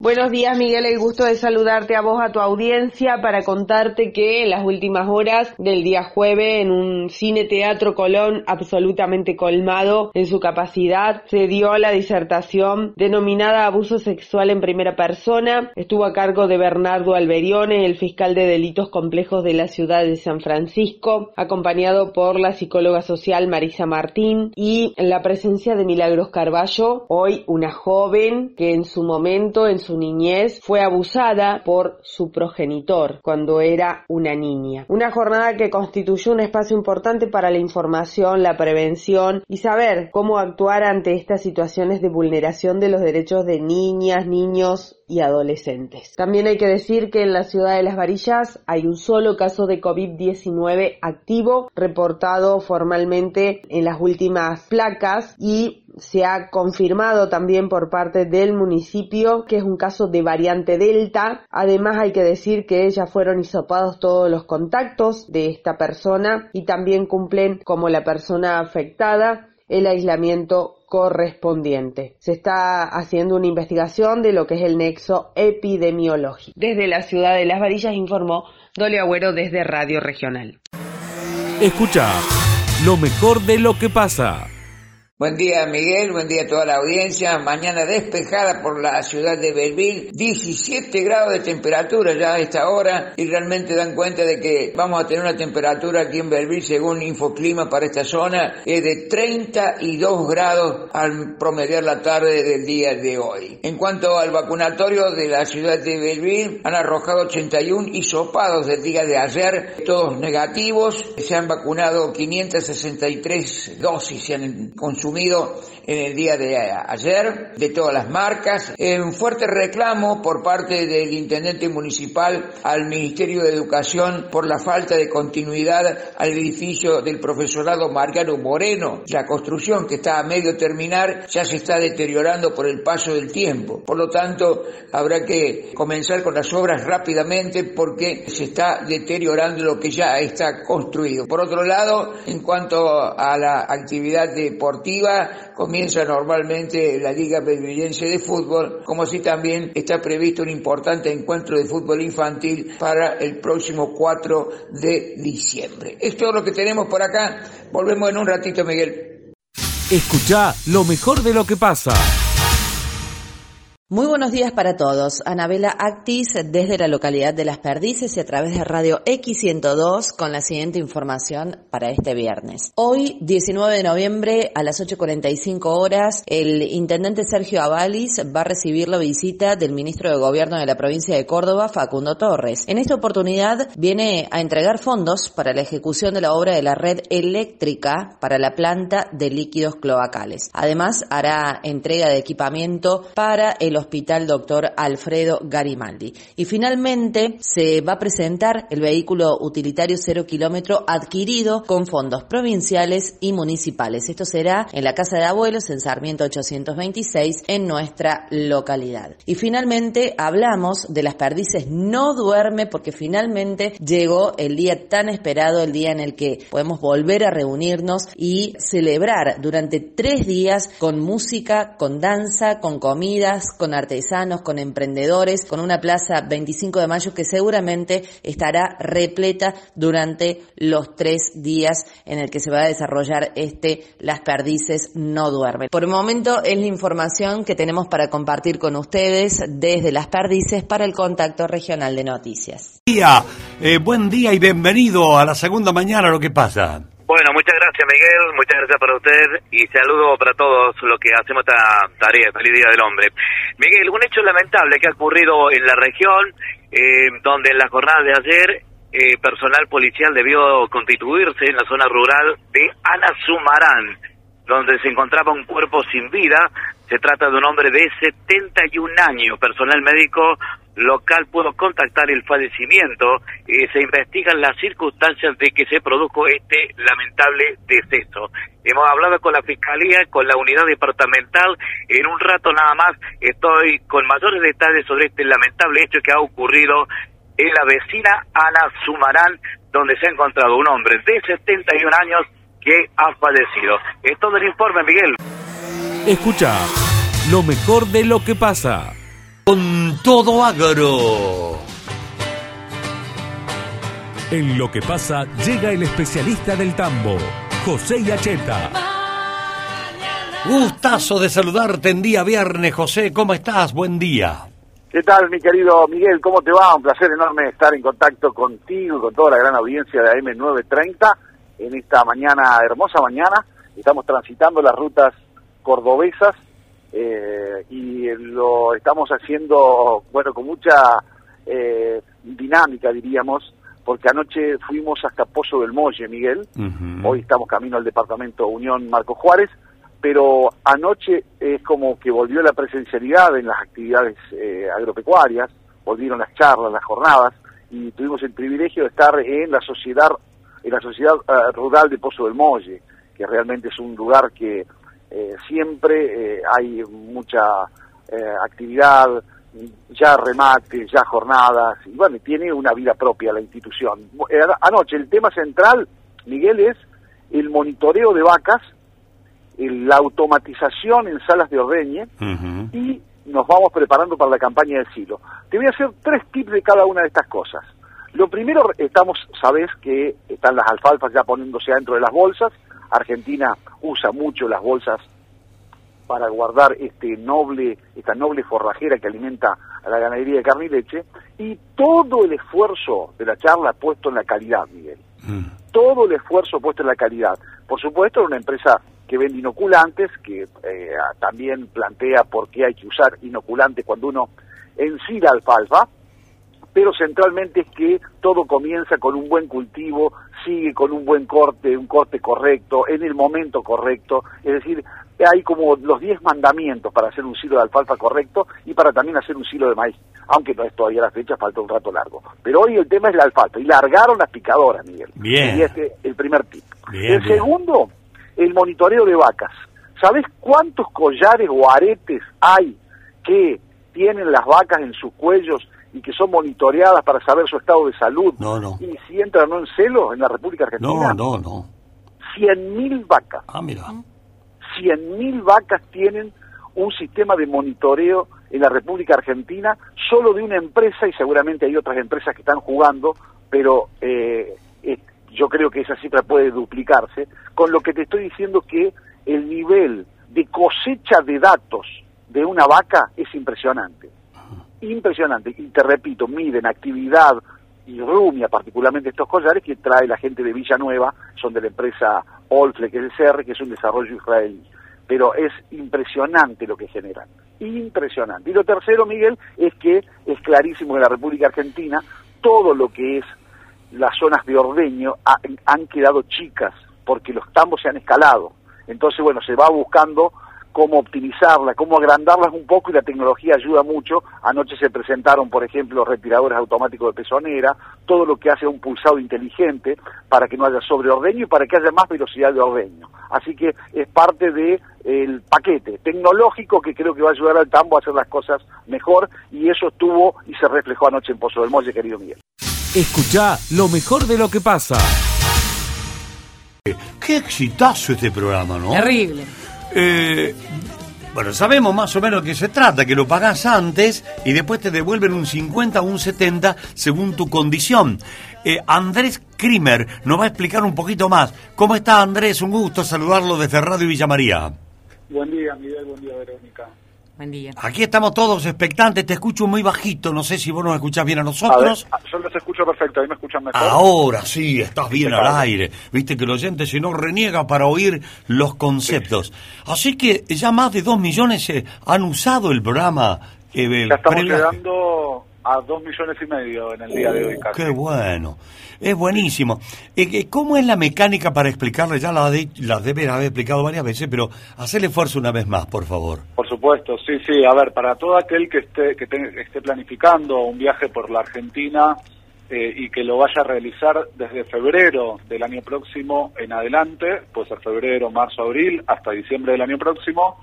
Buenos días, Miguel. El gusto de saludarte a vos, a tu audiencia, para contarte que en las últimas horas del día jueves, en un cine teatro Colón absolutamente colmado en su capacidad, se dio la disertación denominada Abuso sexual en primera persona. Estuvo a cargo de Bernardo Alberione, el fiscal de delitos complejos de la ciudad de San Francisco, acompañado por la psicóloga social Marisa Martín y la presencia de Milagros Carballo, hoy una joven que en su momento, en niñez fue abusada por su progenitor cuando era una niña. Una jornada que constituyó un espacio importante para la información, la prevención y saber cómo actuar ante estas situaciones de vulneración de los derechos de niñas, niños y adolescentes. También hay que decir que en la ciudad de Las Varillas hay un solo caso de COVID-19 activo reportado formalmente en las últimas placas y se ha confirmado también por parte del municipio que es un caso de variante Delta. Además hay que decir que ya fueron hisopados todos los contactos de esta persona y también cumplen como la persona afectada el aislamiento correspondiente. Se está haciendo una investigación de lo que es el nexo epidemiológico. Desde la ciudad de Las Varillas informó Dolio Agüero desde Radio Regional. Escucha lo mejor de lo que pasa. Buen día Miguel, buen día a toda la audiencia. Mañana despejada por la ciudad de Belleville, 17 grados de temperatura ya a esta hora y realmente dan cuenta de que vamos a tener una temperatura aquí en Belleville según Infoclima para esta zona es de 32 grados al promediar la tarde del día de hoy. En cuanto al vacunatorio de la ciudad de Belleville, han arrojado 81 hisopados del día de ayer, todos negativos. Se han vacunado 563 dosis, se han consumido consumido en el día de ayer de todas las marcas. Un fuerte reclamo por parte del intendente municipal al Ministerio de Educación por la falta de continuidad al edificio del profesorado Mariano Moreno. La construcción que está a medio terminar ya se está deteriorando por el paso del tiempo. Por lo tanto, habrá que comenzar con las obras rápidamente porque se está deteriorando lo que ya está construido. Por otro lado, en cuanto a la actividad deportiva, normalmente la Liga Belvillense de Fútbol, como así también está previsto un importante encuentro de fútbol infantil para el próximo 4 de diciembre. Es todo lo que tenemos por acá. Volvemos en un ratito, Miguel. Escucha lo mejor de lo que pasa. Muy buenos días para todos. Anabela Actis desde la localidad de Las Perdices y a través de Radio X102 con la siguiente información para este viernes. Hoy, 19 de noviembre a las 8.45 horas, el intendente Sergio Avalis va a recibir la visita del ministro de Gobierno de la provincia de Córdoba, Facundo Torres. En esta oportunidad viene a entregar fondos para la ejecución de la obra de la red eléctrica para la planta de líquidos cloacales. Además, hará entrega de equipamiento para el Hospital Dr. Alfredo Garimaldi. Y finalmente se va a presentar el vehículo utilitario cero kilómetro adquirido con fondos provinciales y municipales. Esto será en la Casa de Abuelos en Sarmiento 826 en nuestra localidad. Y finalmente hablamos de las perdices no duerme porque finalmente llegó el día tan esperado, el día en el que podemos volver a reunirnos y celebrar durante tres días con música, con danza, con comidas, con artesanos, con emprendedores, con una plaza 25 de mayo que seguramente estará repleta durante los tres días en el que se va a desarrollar este Las Perdices no duermen. Por el momento es la información que tenemos para compartir con ustedes desde Las Perdices para el contacto regional de noticias. Día, eh, buen día y bienvenido a la segunda mañana lo que pasa. Bueno, muchas gracias Miguel, muchas gracias para usted y saludo para todos los que hacemos esta tarea, feliz Día del Hombre. Miguel, un hecho lamentable que ha ocurrido en la región, eh, donde en la jornada de ayer eh, personal policial debió constituirse en la zona rural de Anasumarán, donde se encontraba un cuerpo sin vida. Se trata de un hombre de 71 años. Personal médico local pudo contactar el fallecimiento. Eh, se investigan las circunstancias de que se produjo este lamentable deceso. Hemos hablado con la Fiscalía, con la unidad departamental. En un rato nada más estoy con mayores detalles sobre este lamentable hecho que ha ocurrido en la vecina Ana Sumarán, donde se ha encontrado un hombre de 71 años que ha fallecido. Es todo el informe, Miguel. Escucha lo mejor de lo que pasa. Con todo agro. En lo que pasa llega el especialista del tambo, José Yacheta. Gustazo de saludarte en día viernes, José. ¿Cómo estás? Buen día. ¿Qué tal, mi querido Miguel? ¿Cómo te va? Un placer enorme estar en contacto contigo, con toda la gran audiencia de AM930 en esta mañana, hermosa mañana. Estamos transitando las rutas cordobesas eh, y lo estamos haciendo, bueno, con mucha eh, dinámica, diríamos, porque anoche fuimos hasta Pozo del Molle, Miguel. Hoy estamos camino al departamento Unión Marco Juárez pero anoche es como que volvió la presencialidad en las actividades eh, agropecuarias, volvieron las charlas, las jornadas, y tuvimos el privilegio de estar en la sociedad, en la sociedad eh, rural de Pozo del Molle, que realmente es un lugar que eh, siempre hay mucha actividad, ya remates, ya jornadas, y bueno, tiene una vida propia la institución. Anoche el tema central, Miguel, es el monitoreo de vacas la automatización en salas de ordeñe y nos vamos preparando para la campaña del silo. Te voy a hacer tres tips de cada una de estas cosas. Lo primero, estamos, sabes que están las alfalfas ya poniéndose dentro de las bolsas. Argentina usa mucho las bolsas para guardar este noble, esta noble forrajera que alimenta a la ganadería de carne y leche, y todo el esfuerzo de la charla puesto en la calidad, Miguel. Mm. Todo el esfuerzo puesto en la calidad. Por supuesto, una empresa que vende inoculantes, que eh, también plantea por qué hay que usar inoculantes cuando uno ensila alfalfa, pero centralmente es que todo comienza con un buen cultivo, sigue con un buen corte, un corte correcto, en el momento correcto, es decir, hay como los 10 mandamientos para hacer un silo de alfalfa correcto y para también hacer un silo de maíz, aunque no es todavía la fecha, falta un rato largo. Pero hoy el tema es la alfalfa, y largaron las picadoras, Miguel. Bien. Y este es el primer tip. el segundo el monitoreo de vacas. ¿Sabes cuántos collares o aretes hay que tienen las vacas en sus cuellos y que son monitoreadas para saber su estado de salud? No, no. Y si entran o no en celo en la República Argentina. No, no, no. 100.000 vacas. Ah, mira. 100.000 vacas tienen un sistema de monitoreo en la República Argentina solo de una empresa y seguramente hay otras empresas que están jugando, pero eh, yo creo que esa cifra puede duplicarse, con lo que te estoy diciendo que el nivel de cosecha de datos de una vaca es impresionante. Impresionante. Y te repito, miden actividad y rumia, particularmente estos collares, que trae la gente de Villanueva, son de la empresa Olfle, que es el CR, que es un desarrollo israelí. Pero es impresionante lo que generan. Impresionante. Y lo tercero, Miguel, es que es clarísimo que en la República Argentina todo lo que es las zonas de ordeño han quedado chicas porque los tambos se han escalado. Entonces, bueno, se va buscando cómo optimizarla, cómo agrandarlas un poco y la tecnología ayuda mucho. Anoche se presentaron, por ejemplo, retiradores automáticos de pezonera, todo lo que hace un pulsado inteligente para que no haya sobreordeño y para que haya más velocidad de ordeño. Así que es parte del el paquete tecnológico que creo que va a ayudar al tambo a hacer las cosas mejor y eso estuvo y se reflejó anoche en Pozo del Molle, querido Miguel. Escucha lo mejor de lo que pasa. Qué exitazo este programa, ¿no? Terrible. Eh, bueno, sabemos más o menos de qué se trata, que lo pagás antes y después te devuelven un 50 o un 70 según tu condición. Eh, Andrés Krimer nos va a explicar un poquito más. ¿Cómo está Andrés? Un gusto saludarlo desde Radio Villa María. Buen día, Miguel, buen día, Verónica. Buen día. Aquí estamos todos expectantes, te escucho muy bajito, no sé si vos nos escuchás bien a nosotros. A yo los escucho perfecto, ahí me escuchan mejor. Ahora sí, estás bien al aire. Viste que el oyente si no reniega para oír los conceptos. Así que ya más de dos millones eh, han usado el programa. Eh, ya estamos llegando a dos millones y medio en el día de hoy. Oh, qué bueno, es buenísimo. Eh, ¿Cómo es la mecánica para explicarle? Ya la, de, la debe haber explicado varias veces, pero hacerle esfuerzo una vez más, por favor. Por supuesto, sí, sí. A ver, para todo aquel que esté, que esté planificando un viaje por la Argentina eh, y que lo vaya a realizar desde febrero del año próximo en adelante, puede ser febrero, marzo, abril, hasta diciembre del año próximo,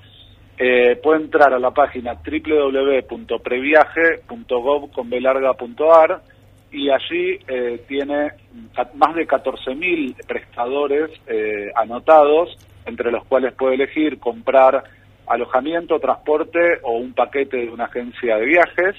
eh, puede entrar a la página www.previaje.gov.ar y allí eh, tiene más de 14.000 prestadores eh, anotados, entre los cuales puede elegir comprar alojamiento, transporte o un paquete de una agencia de viajes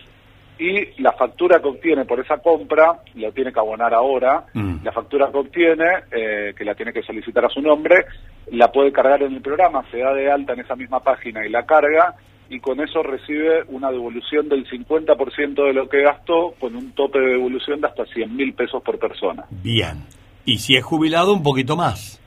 y la factura que obtiene por esa compra, lo tiene que abonar ahora, Mm. la factura que obtiene, eh, que la tiene que solicitar a su nombre, la puede cargar en el programa, se da de alta en esa misma página y la carga, y con eso recibe una devolución del 50% de lo que gastó, con un tope de devolución de hasta 100 mil pesos por persona. Bien. Y si es jubilado, un poquito más.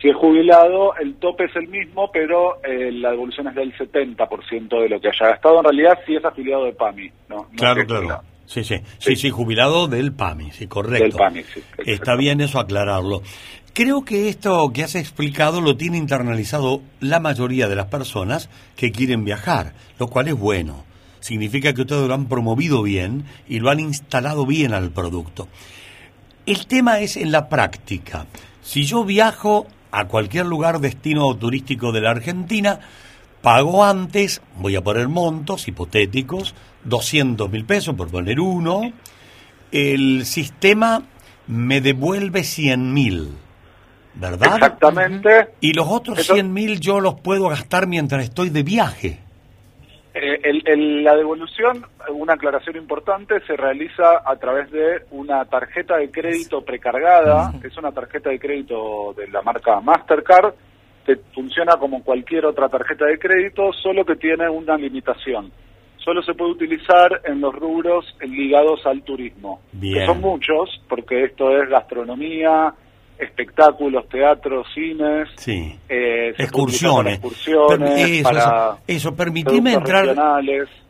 Si es jubilado, el tope es el mismo, pero eh, la devolución es del 70% de lo que haya gastado. En realidad, si es afiliado de PAMI. No, no Claro, claro. Sí, sí, sí, sí, jubilado del PAMI, sí, correcto. Del PAMI, sí, Está bien eso aclararlo. Creo que esto que has explicado lo tiene internalizado la mayoría de las personas que quieren viajar, lo cual es bueno. Significa que ustedes lo han promovido bien y lo han instalado bien al producto. El tema es en la práctica. Si yo viajo a cualquier lugar destino turístico de la Argentina, pago antes, voy a poner montos hipotéticos, 200 mil pesos por poner uno, el sistema me devuelve 100 mil, ¿verdad? Exactamente. Y los otros Eso- 100 mil yo los puedo gastar mientras estoy de viaje. Eh, el- el- la devolución, una aclaración importante, se realiza a través de una tarjeta de crédito precargada. Es una tarjeta de crédito de la marca Mastercard que funciona como cualquier otra tarjeta de crédito, solo que tiene una limitación. Solo se puede utilizar en los rubros ligados al turismo, Bien. que son muchos, porque esto es gastronomía, espectáculos, teatros, cines, Sí. eh, Excursiones. excursiones, eso, para eso, eso, permitime entrar,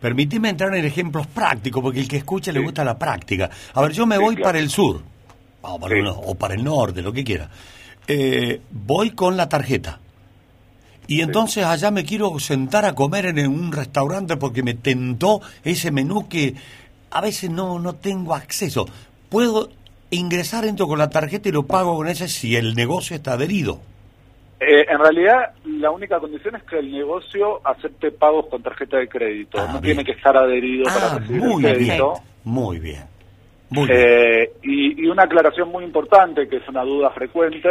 permitime entrar en ejemplos prácticos, porque el que escucha le gusta la práctica. A ver, yo me Sí, voy claro. para el sur, o para, Sí. el, o para el norte, lo que quiera. Eh, voy con la tarjeta. Y entonces allá me quiero sentar a comer en un restaurante porque me tentó ese menú que a veces no, no tengo acceso. Puedo ingresar, entro con la tarjeta y lo pago con ese si el negocio está adherido. Eh, en realidad, la única condición es que el negocio acepte pagos con tarjeta de crédito. Ah, no bien. tiene que estar adherido para Ah, recibir muy el bien. crédito. Muy bien. Muy bien. Eh, y, y una aclaración muy importante, que es una duda frecuente,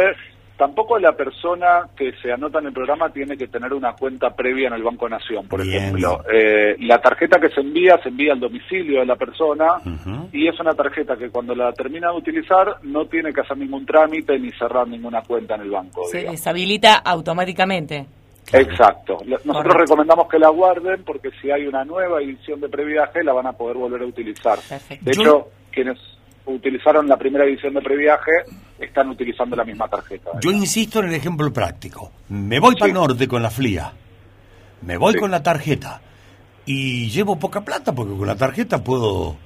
tampoco la persona que se anota en el programa tiene que tener una cuenta previa en el Banco Nación, por Bien. ejemplo. Eh, la tarjeta que se envía se envía al domicilio de la persona y es una tarjeta que cuando la termina de utilizar no tiene que hacer ningún trámite ni cerrar ninguna cuenta en el banco. Se digamos. deshabilita automáticamente. Exacto. Nosotros Correcto. recomendamos que la guarden porque si hay una nueva edición de previaje la van a poder volver a utilizar. Perfecto. De Yo- hecho, quienes utilizaron la primera edición de previaje están utilizando la misma tarjeta. Yo insisto en el ejemplo práctico. Me voy para el norte con la FLIA. Me voy Sí. con la tarjeta. Y llevo poca plata porque con la tarjeta puedo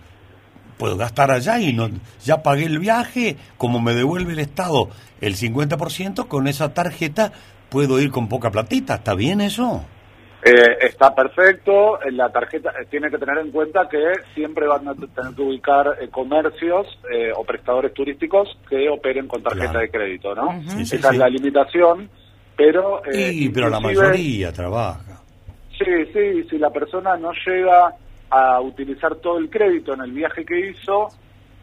puedo gastar allá y no ya pagué el viaje, como me devuelve el Estado el 50%, con esa tarjeta puedo ir con poca platita. ¿Está bien eso? Eh, está perfecto. La tarjeta eh, tiene que tener en cuenta que siempre van a tener que ubicar eh, comercios eh, o prestadores turísticos que operen con tarjeta Claro. de crédito, ¿no? Ujú. Sí, sí, Esa sí. es la limitación. Pero, eh, Sí, pero la mayoría trabaja. Sí, sí, si la persona no llega a utilizar todo el crédito en el viaje que hizo,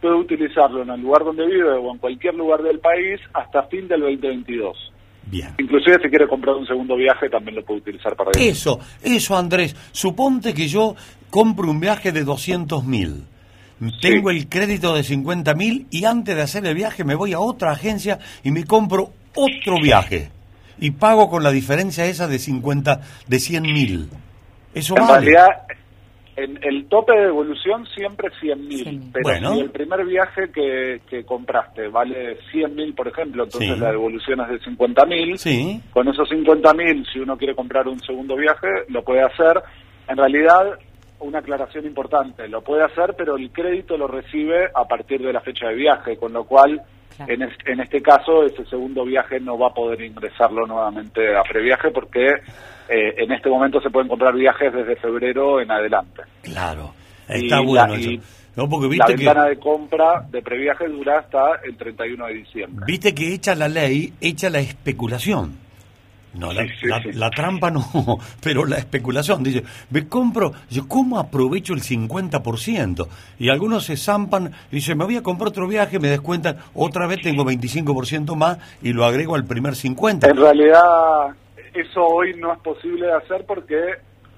puede utilizarlo en el lugar donde vive o en cualquier lugar del país hasta fin del 2022. Bien. Inclusive si quiere comprar un segundo viaje también lo puede utilizar para eso. Eso, eso Andrés. Suponte que yo compro un viaje de 200 mil. Tengo el crédito de 50 mil y antes de hacer el viaje me voy a otra agencia y me compro otro viaje. Y pago con la diferencia esa de 50, de 100 mil. Eso En vale. realidad, en el tope de devolución siempre es 100 mil, 100.000. pero Bueno. si el primer viaje que, que compraste vale 100 mil, por ejemplo, entonces Sí. la devolución es de 50 mil. Sí. Con esos 50 mil, si uno quiere comprar un segundo viaje, lo puede hacer. En realidad, una aclaración importante, lo puede hacer, pero el crédito lo recibe a partir de la fecha de viaje, con lo cual, Claro. en, es- en este caso, ese segundo viaje no va a poder ingresarlo nuevamente a previaje porque eh, en este momento se pueden comprar viajes desde febrero en adelante. Claro. Y Está la- bueno y eso. No, porque La que, ventana de compra de previaje dura hasta el 31 de diciembre. viste que echa la ley, echa la especulación. No, la, Sí, sí, la- sí. la trampa no, pero la especulación. Dice, me compro, yo cómo aprovecho el 50%. Y algunos se zampan, y dicen, me voy a comprar otro viaje, me descuentan, otra vez tengo 25% más y lo agrego al primer 50%. En realidad, eso hoy no es posible de hacer porque,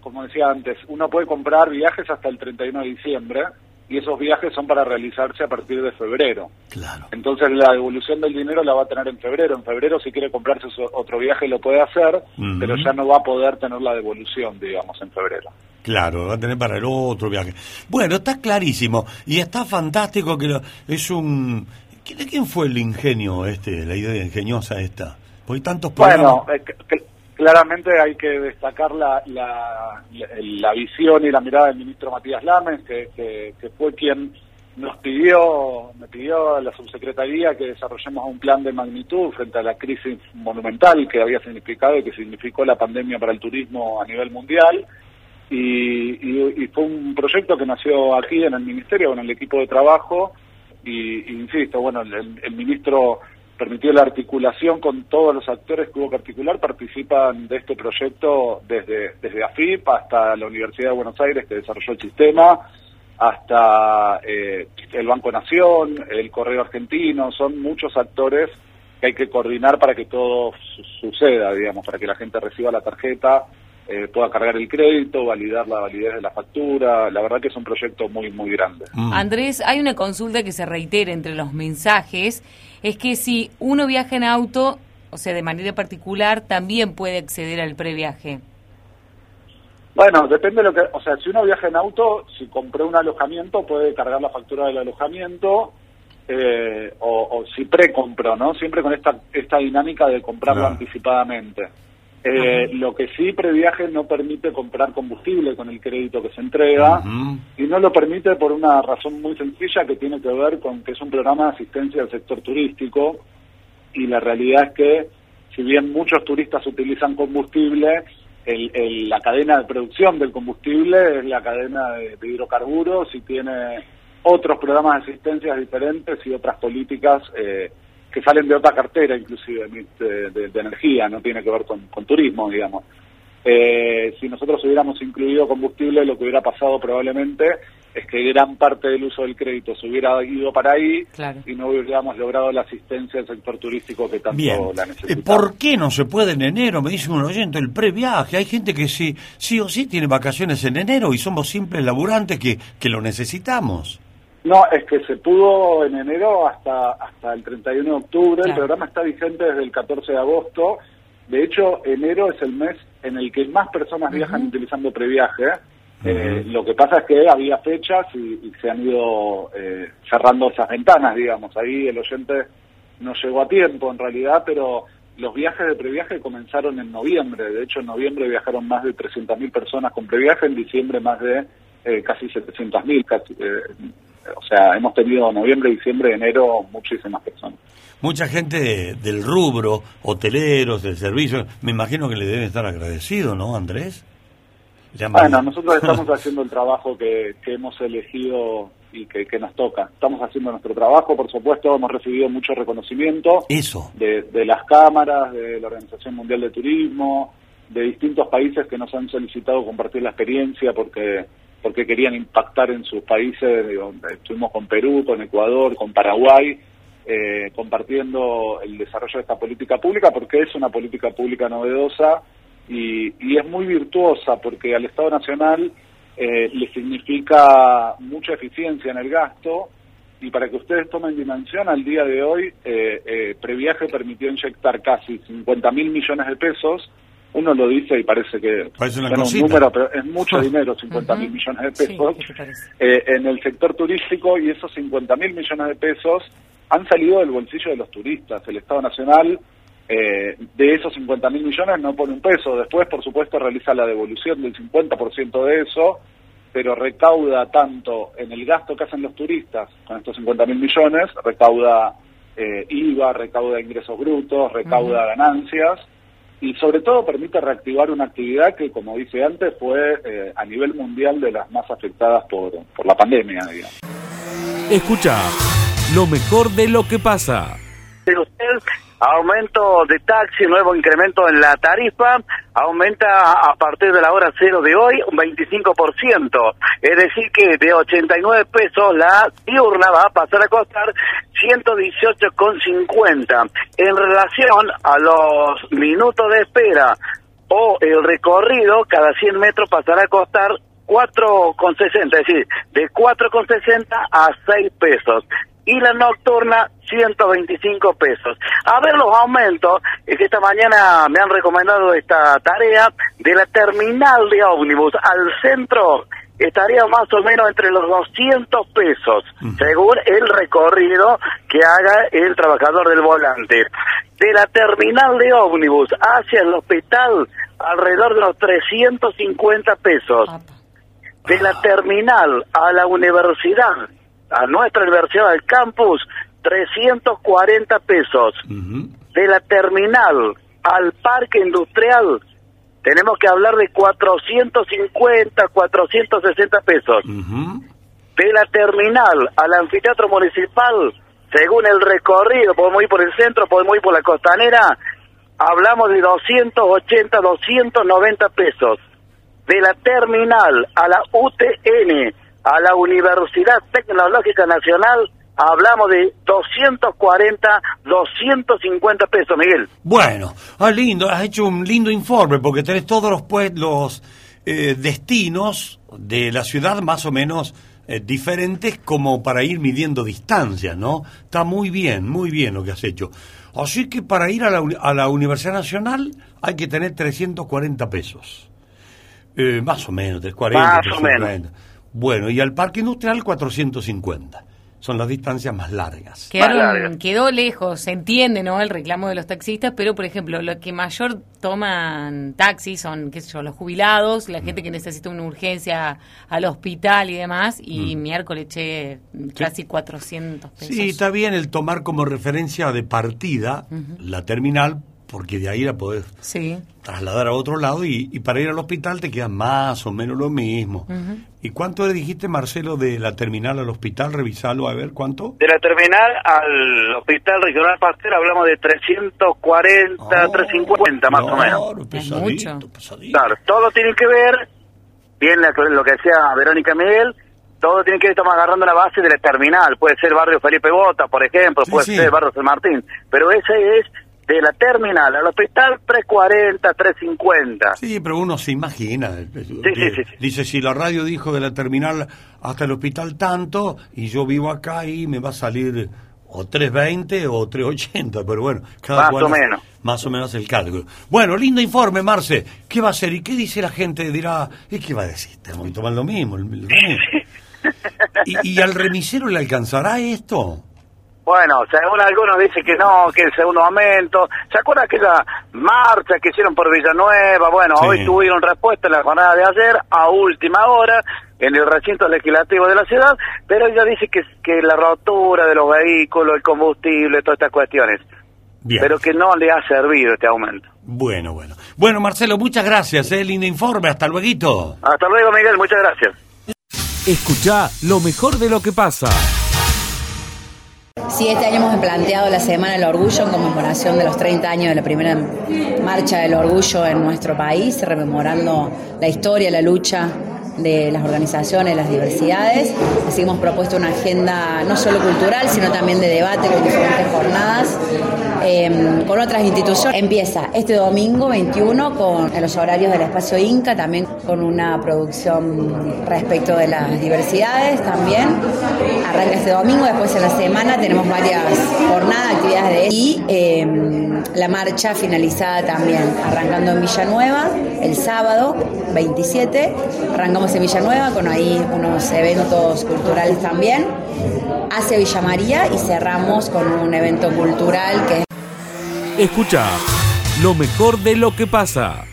como decía antes, uno puede comprar viajes hasta el 31 de diciembre y esos viajes son para realizarse a partir de febrero. Claro. Entonces la devolución del dinero la va a tener en febrero. En febrero si quiere comprarse otro viaje lo puede hacer, pero ya no va a poder tener la devolución, digamos, en febrero. Claro, va a tener para el otro viaje. Bueno, está clarísimo y está fantástico que es un... ¿De quién fue el ingenio este, la idea ingeniosa esta? Porque tantos Bueno, eh, claramente hay que destacar la, la, la, visión y la mirada del ministro Matías Lames, que, fue quien nos pidió, me pidió a la subsecretaría que desarrollemos un plan de magnitud frente a la crisis monumental que había significado y que significó la pandemia para el turismo a nivel mundial. Y, y, fue un proyecto que nació aquí en el ministerio, en el equipo de trabajo, y, insisto, bueno, el, el ministro permitió la articulación con todos los actores que hubo que articular, participan de este proyecto desde, desde AFIP hasta la Universidad de Buenos Aires que desarrolló el sistema, hasta eh, el Banco Nación, el Correo Argentino, son muchos actores que hay que coordinar para que todo suceda, digamos, para que la gente reciba la tarjeta, eh, pueda cargar el crédito, validar la validez de la factura. La verdad que es un proyecto muy, muy grande. Mm. Andrés, hay una consulta que se reitera entre los mensajes es que si uno viaja en auto, o sea, de manera particular, también puede acceder al previaje. Bueno, depende de lo que, o sea, si uno viaja en auto, si compró un alojamiento, puede cargar la factura del alojamiento, eh, o, si precompró, ¿no? Siempre con esta, esta dinámica de comprarlo anticipadamente. Eh, lo que sí, previaje no permite comprar combustible con el crédito que se entrega y no lo permite por una razón muy sencilla que tiene que ver con que es un programa de asistencia al sector turístico y la realidad es que si bien muchos turistas utilizan combustible, el, la cadena de producción del combustible es la cadena de, hidrocarburos y tiene otros programas de asistencia diferentes y otras políticas eh, que salen de otra cartera, inclusive, de, energía, no tiene que ver con, turismo, digamos. Eh, si nosotros hubiéramos incluido combustible, lo que hubiera pasado probablemente es que gran parte del uso del crédito se hubiera ido para ahí y no hubiéramos logrado la asistencia del sector turístico que tanto la necesita. Eh, ¿Por qué no se puede en enero? Me dice un oyente, el previaje. Hay gente que sí, sí o sí tiene vacaciones en enero y somos simples laburantes que, que lo necesitamos. No, es que se pudo en enero hasta hasta el 31 de octubre. El programa está vigente desde el 14 de agosto. De hecho, enero es el mes en el que más personas viajan utilizando previaje. Eh, lo que pasa es que había fechas y, se han ido eh, cerrando esas ventanas, digamos. Ahí el oyente no llegó a tiempo en realidad, pero los viajes de previaje comenzaron en noviembre. De hecho, en noviembre viajaron más de 300.000 personas con previaje, en diciembre más de eh, casi 700.000, eh, o sea, hemos tenido noviembre, diciembre, enero muchísimas personas. Mucha gente del rubro, hoteleros, del servicio, me imagino que le deben estar agradecidos, ¿no, Andrés? Bueno, nosotros estamos haciendo el trabajo que, hemos elegido y que, nos toca. Estamos haciendo nuestro trabajo, por supuesto, hemos recibido mucho reconocimiento Eso. De, de las cámaras, de la Organización Mundial de Turismo, de distintos países que nos han solicitado compartir la experiencia porque porque querían impactar en sus países. estuvimos con Perú, con Ecuador, con Paraguay, eh, compartiendo el desarrollo de esta política pública, porque es una política pública novedosa y, es muy virtuosa, porque al Estado Nacional eh, le significa mucha eficiencia en el gasto. Y para que ustedes tomen dimensión, al día de hoy, eh, Previaje permitió inyectar casi 50 mil millones de pesos uno lo dice y parece que es un número, pero es mucho dinero, 50 mil millones de pesos, eh, en el sector turístico y esos 50 mil millones de pesos han salido del bolsillo de los turistas. El Estado Nacional eh, de esos 50 mil millones no pone un peso. Después, por supuesto, realiza la devolución del 50% de eso, pero recauda tanto en el gasto que hacen los turistas con estos 50 mil millones, recauda eh, IVA, recauda ingresos brutos, recauda ganancias y sobre todo permite reactivar una actividad que, como dice antes, fue eh, a nivel mundial de las más afectadas por, por la pandemia. Digamos. Escucha lo mejor de lo que pasa aumento de taxi, nuevo incremento en la tarifa, aumenta a partir de la hora cero de hoy un 25%. Es decir, que de 89 pesos la diurna va a pasar a costar 118,50. En relación a los minutos de espera o el recorrido cada 100 metros pasará a costar 4,60, es decir, de 4,60 a 6 pesos. Y la nocturna, 125 pesos. A ver los aumentos, es que esta mañana me han recomendado esta tarea de la terminal de ómnibus al centro estaría más o menos entre los 200 pesos, según el recorrido que haga el trabajador del volante. De la terminal de ómnibus hacia el hospital, alrededor de los 350 pesos. De la terminal a la universidad, a nuestra universidad del campus, 340 pesos. De la terminal al parque industrial, tenemos que hablar de 450, 460 pesos. De la terminal al anfiteatro municipal, según el recorrido, podemos ir por el centro, podemos ir por la costanera, hablamos de 280, 290 pesos. De la terminal a la UTN, a la Universidad Tecnológica Nacional, hablamos de 240, 250 pesos, Miguel. Bueno, ah, lindo, has hecho un lindo informe porque tenés todos los, pues, los eh, destinos de la ciudad más o menos eh, diferentes como para ir midiendo distancia, ¿no? Está muy bien, muy bien lo que has hecho. Así que para ir a la, a la Universidad Nacional hay que tener 340 pesos. Eh, más o menos, 340. Más o 340. menos. Bueno, y al Parque Industrial 450. Son las distancias más largas. Quedaron- quedó lejos, se entiende, ¿no? El reclamo de los taxistas, pero por ejemplo, los que mayor toman taxis son, qué sé yo, los jubilados, la gente que necesita una urgencia al hospital y demás, y miércoles che casi 400 pesos. Sí, está bien el tomar como referencia de partida la terminal, porque de ahí la podés Sí. trasladar a otro lado y, y para ir al hospital te queda más o menos lo mismo. ¿Y cuánto le dijiste, Marcelo, de la terminal al hospital? Revisalo, a ver, ¿cuánto? De la terminal al Hospital Regional Pasteur hablamos de 340, 350 más o menos. Claro, pesadito, pesadito. Claro, todo tiene que ver, bien la- lo que decía Verónica Miguel, todo tiene que ver, estamos agarrando la base de la terminal, puede ser barrio Felipe Bota, por ejemplo, Sí, puede sí. ser barrio San Martín, pero ese es de la terminal al hospital 340, 350. Sí, pero uno se imagina. sí, sí, sí. Dice, si la radio dijo de la terminal hasta el hospital tanto, y yo vivo acá y me va a salir o 320 o 380, pero bueno, cada Más cual o menos. Más o menos el cálculo. Bueno, lindo informe, Marce. ¿Qué va a hacer? ¿Y qué dice la gente? Dirá, ¿y qué va a decir? Que tomar lo mismo. el mismo. ¿Y, ¿Y al remisero le alcanzará esto? Bueno, según algunos dicen que no, que el segundo aumento. ¿Se acuerda aquella marcha que hicieron por Villanueva? Bueno, Sí. hoy tuvieron respuesta en la jornada de ayer, a última hora, en el recinto legislativo de la ciudad, pero ella dice que, que la rotura de los vehículos, el combustible, todas estas cuestiones. Bien. Pero que no le ha servido este aumento. Bueno, bueno. Bueno, Marcelo, muchas gracias. ¿eh? Lindo informe. Hasta luego. Hasta luego, Miguel. Muchas gracias. Escucha lo mejor de lo que pasa. Sí, este año hemos planteado la Semana del Orgullo en conmemoración de los 30 años de la primera marcha del orgullo en nuestro país, rememorando la historia, la lucha de las organizaciones, las diversidades. Así hemos propuesto una agenda no solo cultural, sino también de debate con diferentes jornadas eh, con otras instituciones. Empieza este domingo 21 con los horarios del espacio Inca, también con una producción respecto de las diversidades también. Arranca este domingo, después en la semana tenemos varias jornadas, actividades de y eh, la marcha finalizada también, arrancando en Villanueva el sábado 27, arrancamos en Villanueva con ahí unos eventos culturales también, hacia Villa María y cerramos con un evento cultural que es Escucha lo mejor de lo que pasa.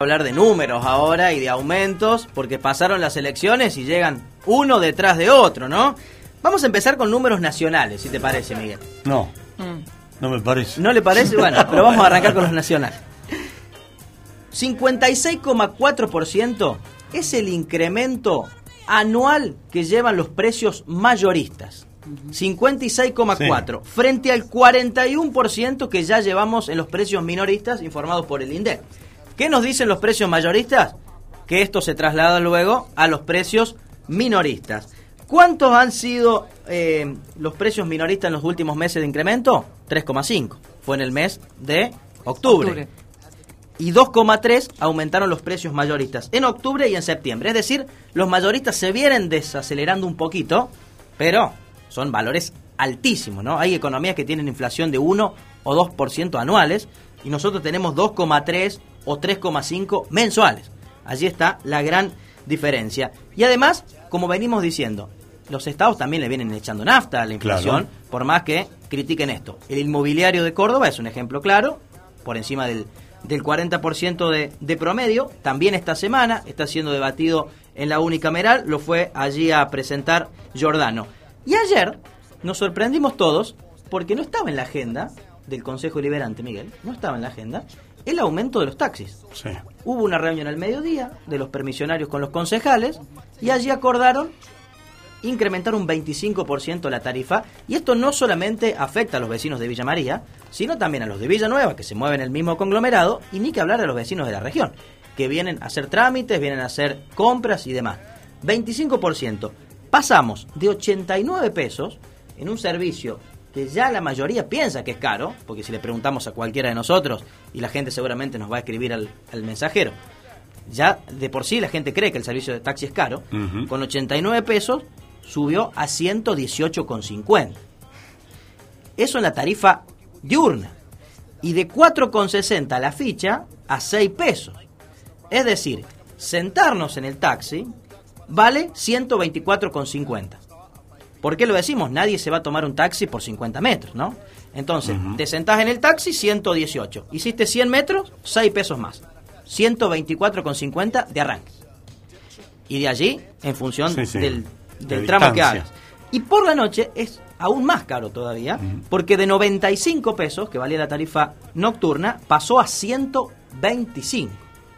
hablar de números ahora y de aumentos, porque pasaron las elecciones y llegan uno detrás de otro, ¿no? Vamos a empezar con números nacionales, si te parece, Miguel. No, no me parece. ¿No le parece? Bueno, pero vamos a arrancar con los nacionales. 56,4% es el incremento anual que llevan los precios mayoristas. 56,4 frente al 41% que ya llevamos en los precios minoristas informados por el INDEC. ¿Qué nos dicen los precios mayoristas? Que esto se traslada luego a los precios minoristas. ¿Cuántos han sido eh, los precios minoristas en los últimos meses de incremento? 3,5. Fue en el mes de octubre. Octubre. Y 2,3 aumentaron los precios mayoristas en octubre y en septiembre. Es decir, los mayoristas se vienen desacelerando un poquito, pero son valores altísimos, ¿no? Hay economías que tienen inflación de 1 o 2% anuales y nosotros tenemos 2,3 o 3,5 mensuales. Allí está la gran diferencia. Y además, como venimos diciendo, los estados también le vienen echando nafta a la inflación, por más que critiquen esto. El inmobiliario de Córdoba es un ejemplo claro, por encima del del 40% de, de promedio. También esta semana está siendo debatido en la unicameral, lo fue allí a presentar Giordano. Y ayer nos sorprendimos todos porque no estaba en la agenda del Consejo Liberante, Miguel, no estaba en la agenda el aumento de los taxis. Hubo una reunión al mediodía de los permisionarios con los concejales y allí acordaron incrementar un 25% la tarifa y esto no solamente afecta a los vecinos de Villa María, sino también a los de Villanueva, que se mueven en el mismo conglomerado, y ni que hablar a los vecinos de la región, que vienen a hacer trámites, vienen a hacer compras y demás. 25%. Pasamos de 89 pesos en un servicio que ya la mayoría piensa que es caro, porque si le preguntamos a cualquiera de nosotros, y la gente seguramente nos va a escribir al, mensajero, ya de por sí la gente cree que el servicio de taxi es caro, con 89 pesos subió a 118,50. Eso en la tarifa diurna. Y de 4,60 la ficha a 6 pesos. Es decir, sentarnos en el taxi vale 124,50. ¿Por qué lo decimos? Nadie se va a tomar un taxi por 50 metros, ¿no? Entonces, te sentás en el taxi, 118. Hiciste 100 metros, 6 pesos más. 124,50 de arranque. Y de allí, en función del, del tramo que hagas. Y por la noche es aún más caro todavía, porque de 95 pesos, que valía la tarifa nocturna, pasó a 125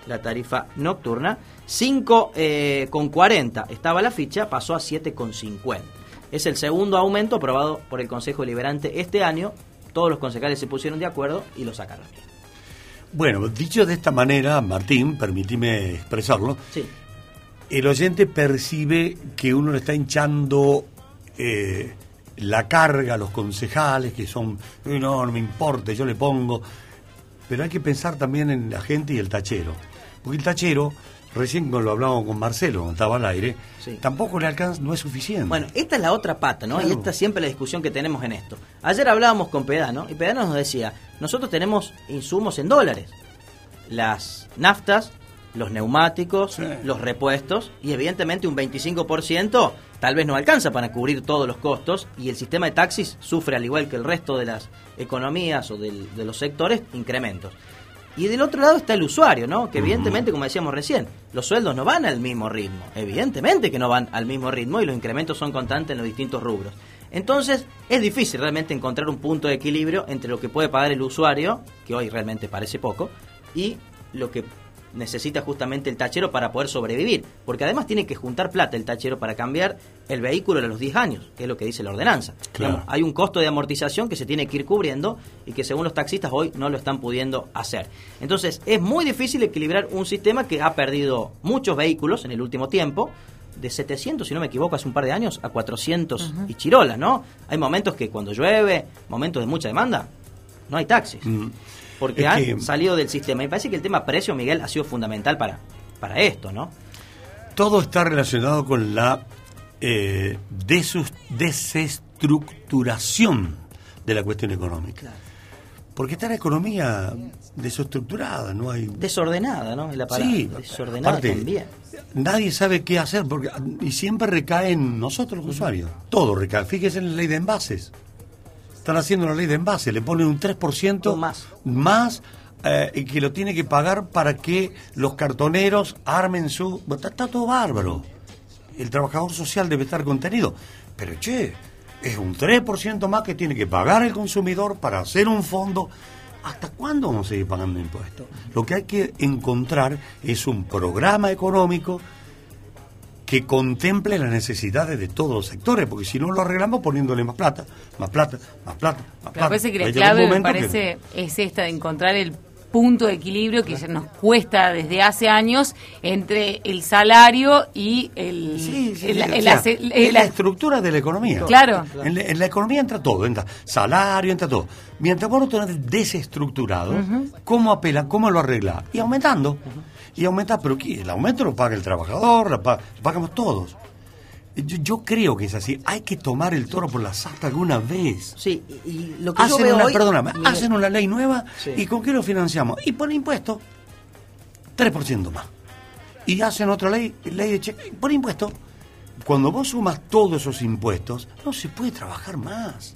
la tarifa nocturna. 5 eh, con 40 estaba la ficha, pasó a 7 con 50. Es el segundo aumento aprobado por el Consejo Liberante este año. Todos los concejales se pusieron de acuerdo y lo sacaron. Bueno, dicho de esta manera, Martín, permíteme expresarlo. Sí el oyente percibe que uno le está hinchando eh, la carga a los concejales, que son, no, no me importa, yo le pongo. Pero hay que pensar también en la gente y el tachero. Porque el tachero, recién lo hablamos con Marcelo, cuando estaba al aire, tampoco le alcanza, no es suficiente. Bueno, esta es la otra pata, ¿no? Y esta es siempre la discusión que tenemos en esto. Ayer hablábamos con Pedano, y Pedano nos decía, nosotros tenemos insumos en dólares. Las naftas los neumáticos, los repuestos y evidentemente un 25% tal vez no alcanza para cubrir todos los costos y el sistema de taxis sufre al igual que el resto de las economías o de los sectores incrementos. Y del otro lado está el usuario, ¿no? Que evidentemente, como decíamos recién, los sueldos no van al mismo ritmo. Evidentemente que no van al mismo ritmo y los incrementos son constantes en los distintos rubros. Entonces, es difícil realmente encontrar un punto de equilibrio entre lo que puede pagar el usuario, que hoy realmente parece poco, y lo que necesita justamente el tachero para poder sobrevivir, porque además tiene que juntar plata el tachero para cambiar el vehículo a los 10 años, que es lo que dice la ordenanza. hay un costo de amortización que se tiene que ir cubriendo y que según los taxistas hoy no lo están pudiendo hacer. Entonces es muy difícil equilibrar un sistema que ha perdido muchos vehículos en el último tiempo, de 700, si no me equivoco, hace un par de años, a 400 y chirola, ¿no? Hay momentos que cuando llueve, momentos de mucha demanda, no hay taxis. Mm porque han salido del sistema. Y parece que el tema precio, Miguel, ha sido fundamental para, para esto, ¿no? Todo está relacionado con la eh, desestructuración de la cuestión económica. Porque está la economía desestructurada, no hay... Desordenada, ¿no? la palabra. Sí, desordenada también. Nadie sabe qué hacer porque y siempre recae en nosotros los usuarios. Todo recae. Fíjese en la ley de envases están haciendo una ley de envase, le ponen un 3% más, más eh, que lo tiene que pagar para que los cartoneros armen su... Está, todo bárbaro. El trabajador social debe estar contenido. Pero che, es un 3% más que tiene que pagar el consumidor para hacer un fondo. ¿Hasta cuándo vamos a seguir pagando impuestos? Lo que hay que encontrar es un programa económico que contemple las necesidades de todos los sectores, porque si no lo arreglamos poniéndole más plata, más plata, más plata, más plata. parece que la clave me parece es esta de encontrar el punto de equilibrio que nos cuesta desde hace años entre el salario y el, el- el- O sea, el- es el- la estructura de la economía. Claro. En, la- en la economía entra todo, entra salario, entra todo. Mientras vos lo tenés desestructurado, ¿cómo apela? ¿Cómo lo arregla? Y aumentando. Y aumenta, pero ¿qué? el aumento lo paga el trabajador, lo, pa- lo pagamos todos. Yo, yo creo que es así. Hay que tomar el toro por la sarta alguna vez. Sí, y lo que yo Hacen veo una, hoy- perdóname, Miguel, hacen una ley nueva Sí. y ¿con qué lo financiamos? Y por impuesto, 3% más. Y hacen otra ley, ley de cheque, por impuesto. Cuando vos sumas todos esos impuestos, no se puede trabajar más.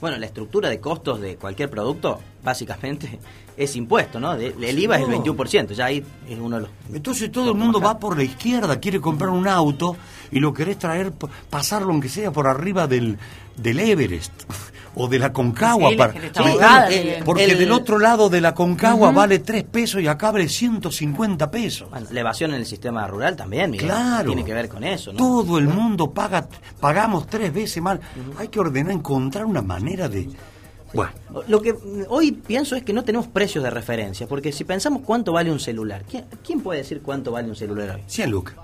Bueno, la estructura de costos de cualquier producto, básicamente, es impuesto, ¿no? De- el IVA es el No. 21%, ya ahí es uno de los... Entonces todo el mundo va por la izquierda, quiere comprar un auto y lo querés traer, pasarlo aunque sea por arriba del, del Everest o de la Concagua. Sí, para- Sí, el- Miguel. porque el- del otro lado de la Concagua vale 3 pesos y acá vale 150 pesos. Bueno, la evasión en el sistema rural también, Miguel. Claro. Tiene que ver con eso, ¿no? Todo el mundo paga, pagamos tres veces más. Hay que ordenar, encontrar una manera de... Bueno, Lo que hoy pienso es que no tenemos precios de referencia, porque si pensamos cuánto vale un celular, ¿quién, quién puede decir cuánto vale un celular hoy? 100 lucas.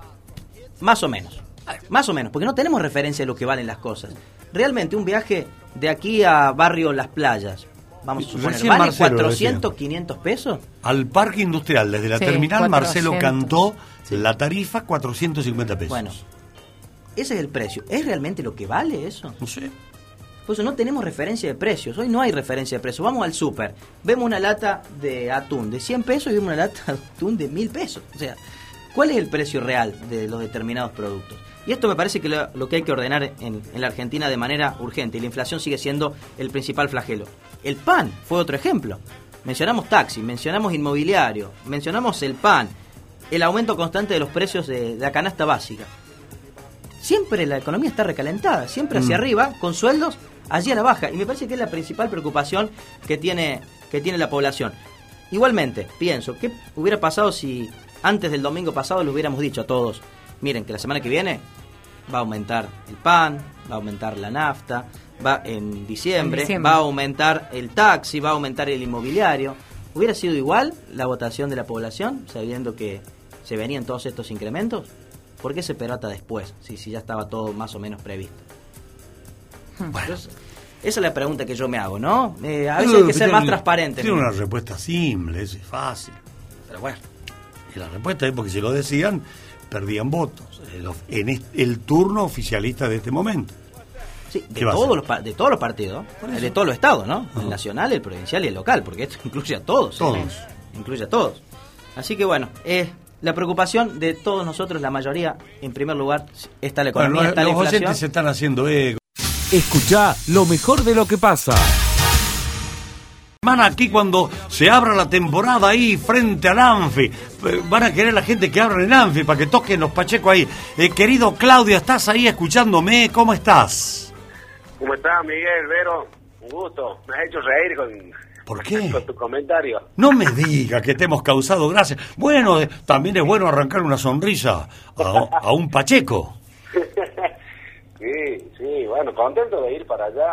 Más o menos. Más o menos, porque no tenemos referencia de lo que valen las cosas. Realmente un viaje de aquí a barrio Las Playas, vamos a suponer, ¿vale Marcelo lo 400, 500 pesos? Al parque industrial, desde la Sí, terminal, Marcelo 400. cantó la tarifa 450 pesos. Bueno, ese es el precio. ¿Es realmente lo que vale eso? No sé. Por eso no tenemos referencia de precios. Hoy no hay referencia de precios. Vamos al súper, vemos una lata de atún de 100 pesos y vemos una lata de atún de 1000 pesos. O sea, ¿cuál es el precio real de los determinados productos? Y esto me parece que lo, lo que hay que ordenar en, en la Argentina de manera urgente. Y la inflación sigue siendo el principal flagelo. El pan fue otro ejemplo. Mencionamos taxi, mencionamos inmobiliario, mencionamos el pan, el aumento constante de los precios de, de la canasta básica siempre la economía está recalentada, siempre hacia Mm. arriba, con sueldos allí a la baja. Y me parece que es la principal preocupación que tiene, que tiene la población. Igualmente, pienso, ¿qué hubiera pasado si antes del domingo pasado le hubiéramos dicho a todos, miren que la semana que viene va a aumentar el pan, va a aumentar la nafta, va en diciembre, En diciembre. va a aumentar el taxi, va a aumentar el inmobiliario? ¿Hubiera sido igual la votación de la población, sabiendo que se venían todos estos incrementos? ¿Por qué se perata después, si, si ya estaba todo más o menos previsto? Entonces, esa es la pregunta que yo me hago, ¿no? Eh, a veces hay que ser más transparente. Tiene una respuesta simple, eso es fácil. Pero bueno, y la respuesta es porque si lo decían, perdían votos. En el turno oficialista de este momento. Sí, de, ¿Qué va a todos los, pa- de todos los partidos, eso. de todos los estados, ¿no? El nacional, el provincial y el local, porque esto incluye a todos. ¿eh? Todos. Incluye a todos. Así que bueno, eh, la preocupación de todos nosotros, la mayoría, en primer lugar, está la Bueno, economía, los, está la los inflación. oyentes se están haciendo eco. Escucha lo mejor de lo que pasa. Van aquí cuando se abra la temporada ahí frente al Anfi. Eh, Van a querer la gente que abran el Anfi para que toquen los Pacheco ahí. Eh, querido Claudio, ¿estás ahí escuchándome? ¿Cómo estás? ¿Cómo estás, Miguel, Vero? Un gusto. Me has hecho reír con, ¿Por qué? con tu comentario. No me diga que te hemos causado gracia. Bueno, eh, también es bueno arrancar una sonrisa a, a un Pacheco. sí, sí, bueno, contento de ir para allá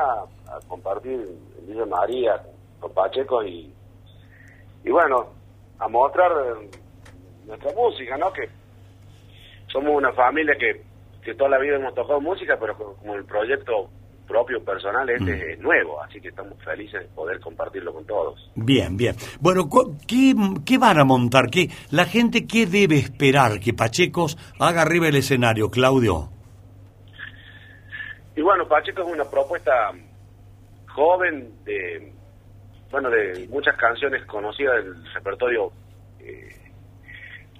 a compartir en Villa María con Pacheco y, y bueno, a mostrar eh, nuestra música, ¿no? Que somos una familia que, que toda la vida hemos tocado música, pero co- como el proyecto propio personal este es nuevo, así que estamos felices de poder compartirlo con todos. Bien, bien. Bueno, ¿qué, qué van a montar? ¿Qué, ¿La gente qué debe esperar que Pachecos haga arriba el escenario, Claudio? Y bueno, Pacheco es una propuesta joven de, bueno, de muchas canciones conocidas del repertorio eh,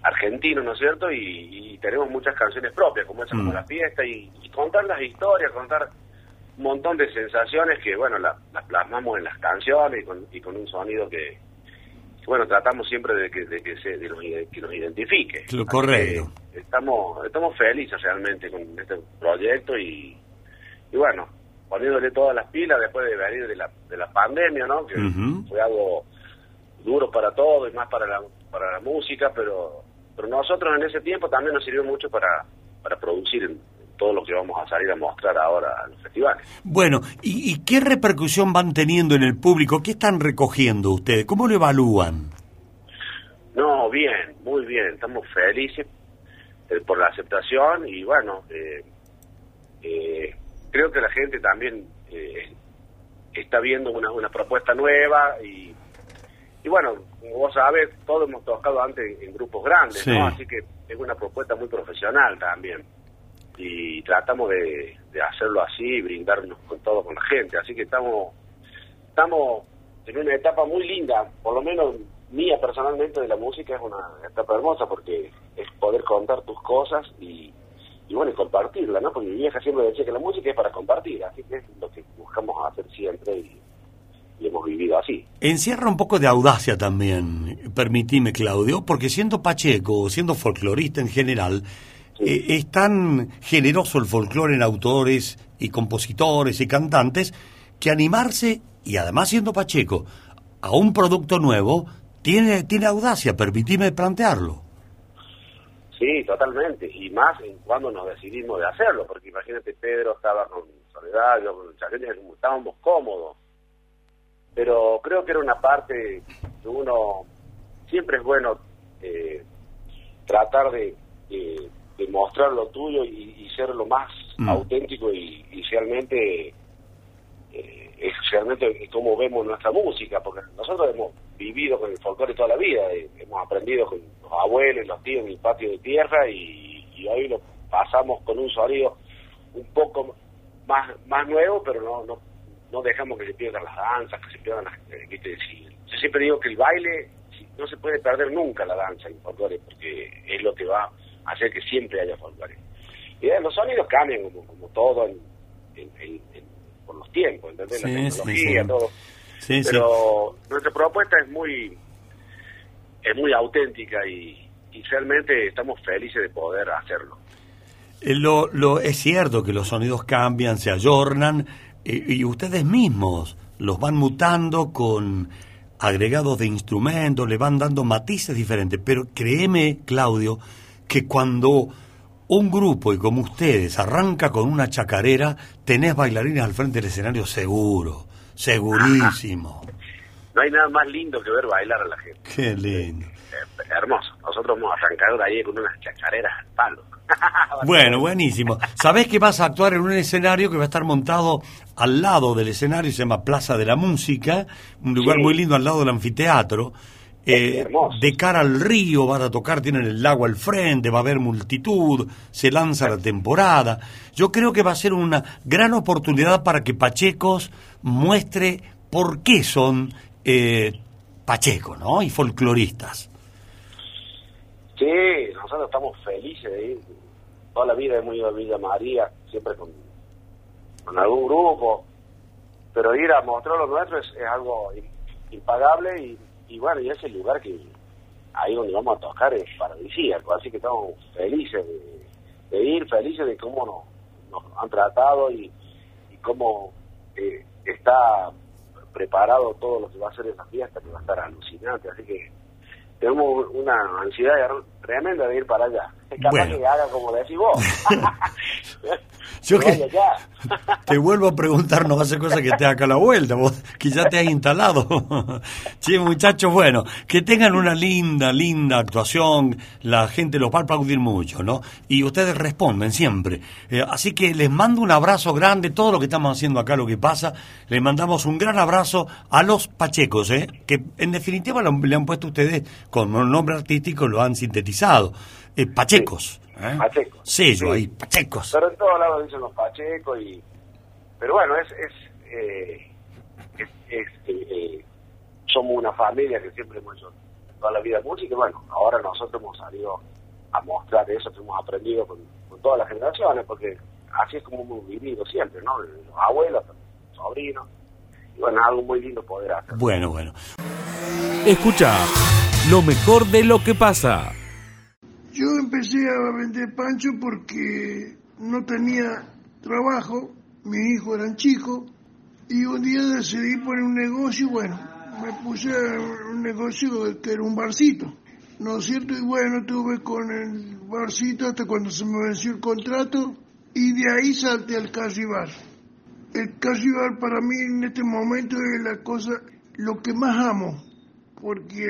argentino, ¿no es cierto? Y, y tenemos muchas canciones propias, como esa, como Mm. La Fiesta, y, y contar las historias, contar un montón de sensaciones que, bueno, la- las plasmamos en las canciones y con, y con un sonido que, que, bueno, tratamos siempre de que, de que, se, de nos, ide- que nos identifique. Lo correcto. Estamos, estamos felices realmente con este proyecto y, y bueno, poniéndole todas las pilas después de venir de la, de la pandemia, ¿no? Que fue algo duro para todo y más para la, para la música, pero pero nosotros en ese tiempo también nos sirvió mucho para, para producir todo lo que vamos a salir a mostrar ahora a los festivales. Bueno, ¿y, y qué repercusión van teniendo en el público? ¿Qué están recogiendo ustedes? ¿Cómo lo evalúan? No, bien, muy bien, estamos felices eh, por la aceptación y bueno, eh, eh, creo que la gente también eh, está viendo una, una propuesta nueva y, y bueno, como vos sabes, todos hemos tocado antes en, grupos grandes, Sí. ¿no? Así que es una propuesta muy profesional también y tratamos de, de hacerlo así brindarnos con todo con la gente, así que estamos estamos en una etapa muy linda, por lo menos mía personalmente de la música es una etapa hermosa porque es poder contar tus cosas y, y bueno, y compartirla, ¿no? Porque mi vieja siempre decía que la música es para compartir, así que es lo que buscamos hacer siempre y, y hemos vivido así. Encierra un poco de audacia también, permitime Claudio, porque siendo Pacheco, siendo folclorista en general, eh, es tan generoso el folclore en autores y compositores y cantantes que animarse, y además siendo Pacheco, a un producto nuevo, tiene, tiene audacia, permitime plantearlo. Sí, totalmente, y más en cuando nos decidimos de hacerlo, porque imagínate, Pedro estaba con Soledad, yo con Chaqueña, estábamos cómodos, pero creo que era una parte que uno siempre es bueno eh, tratar de, de- de mostrar lo tuyo y, y ser lo más Mm. auténtico y, y realmente eh, es realmente como vemos nuestra música, porque nosotros hemos vivido con el folclore toda la vida, eh, hemos aprendido con los abuelos, los tíos en el patio de tierra y, hoy lo pasamos con un sonido un poco más más nuevo, pero no no, no dejamos que se pierdan las danzas, que se pierdan las... eh, ¿viste? Si- yo siempre digo que el baile no se puede perder nunca la danza en folclore, porque es lo que va a hacer que siempre haya folclore. Y eh, los sonidos cambian como, como todo en- por los tiempos, ¿entendés? Sí, la tecnología, sí. todo. Pero nuestra propuesta es muy es muy auténtica y, y realmente estamos felices de poder hacerlo. Eh, Lo, lo, es cierto que los sonidos cambian, se ayornan, eh, y ustedes mismos los van mutando con agregados de instrumentos, le van dando matices diferentes. Pero créeme, Claudio, que cuando un grupo y como ustedes arranca con una chacarera, tenés bailarines al frente del escenario seguro, segurísimo. No hay nada más lindo que ver bailar a la gente. Qué lindo. Eh, hermoso. Nosotros hemos arrancado ahí con unas chacareras al palo. Bueno, buenísimo. Sabés que vas a actuar en un escenario que va a estar montado al lado del escenario, se llama Plaza de la Música, un lugar Sí. muy lindo al lado del anfiteatro. Eh, de cara al río van a tocar, tienen el lago al frente, va a haber multitud, se lanza la temporada. Yo creo que va a ser una gran oportunidad para que Pachecos muestre por qué son eh, Pacheco, ¿no? Y folcloristas. Sí, nosotros estamos felices de ir. Toda la vida hemos ido a Villa María, siempre con, con algún grupo. Pero ir a mostrar lo nuestro es, es algo im- impagable y, y bueno, y ese lugar que ahí donde vamos a tocar es paradisíaco. Así que estamos felices de, ir, felices de cómo nos, nos han tratado y, y cómo eh, está preparado todo lo que va a ser esa fiesta, que va a estar alucinante. Así que tenemos una ansiedad tremenda de ir para allá. Es capaz Bueno. que haga como decís vos. Yo Que te vuelvo a preguntar, no hace cosa que te haga la vuelta, vos que ya te has instalado. sí, muchachos, bueno, que tengan una linda, linda actuación, la gente los va a aplaudir mucho, ¿no? Y ustedes responden siempre. Eh, así que les mando un abrazo grande, todo lo que estamos haciendo acá, lo que pasa, les mandamos un gran abrazo a los Pachecos, ¿eh? Que en definitiva lo- le han puesto ustedes con un nombre artístico, lo han sintetizado. Eh, Pachecos. ¿eh? Pacheco. Sello Sí. ahí, Pachecos. Pero en todos lados dicen los pachecos y... Pero bueno, es... es, eh, es- es, eh, eh, somos una familia que siempre hemos hecho toda la vida música y bueno, ahora nosotros hemos salido a mostrar eso que hemos aprendido con, con todas las generaciones, porque así es como hemos vivido siempre, ¿no? Los abuelos, los sobrinos, y bueno, algo muy lindo poder hacer. Bueno, bueno. Escucha lo mejor de lo que pasa. Empecé a vender pancho porque no tenía trabajo, mis hijos eran chicos, y un día decidí poner un negocio, bueno, me puse a un negocio que era un barcito, ¿no es cierto? Y bueno, tuve con el barcito hasta cuando se me venció el contrato, y de ahí salté al Carribar. El Carribar para mí en este momento es la cosa, lo que más amo, porque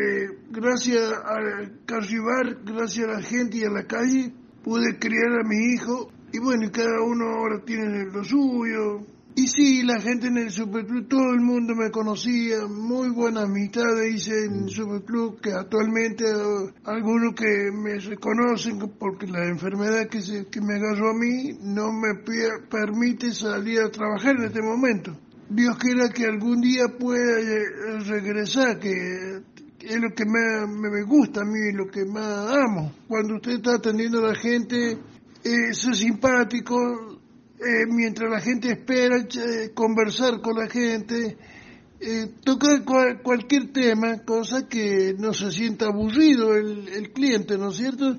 gracias al Carribar, gracias a la gente y a la calle, pude criar a mi hijo y bueno, cada uno ahora tiene lo suyo, y sí, la gente en el Superclub, todo el mundo me conocía, muy buena amistad hice en el Superclub, que actualmente eh, algunos que me reconocen porque la enfermedad que, se, que me agarró a mí no me permite salir a trabajar en este momento. Dios quiera que algún día pueda eh, regresar, que es lo que me, me gusta a mí, lo que más amo. Cuando usted está atendiendo a la gente, es simpático, eh, mientras la gente espera eh, conversar con la gente, eh, tocar cualquier tema, cosa que no se sienta aburrido el, el cliente, ¿no es cierto?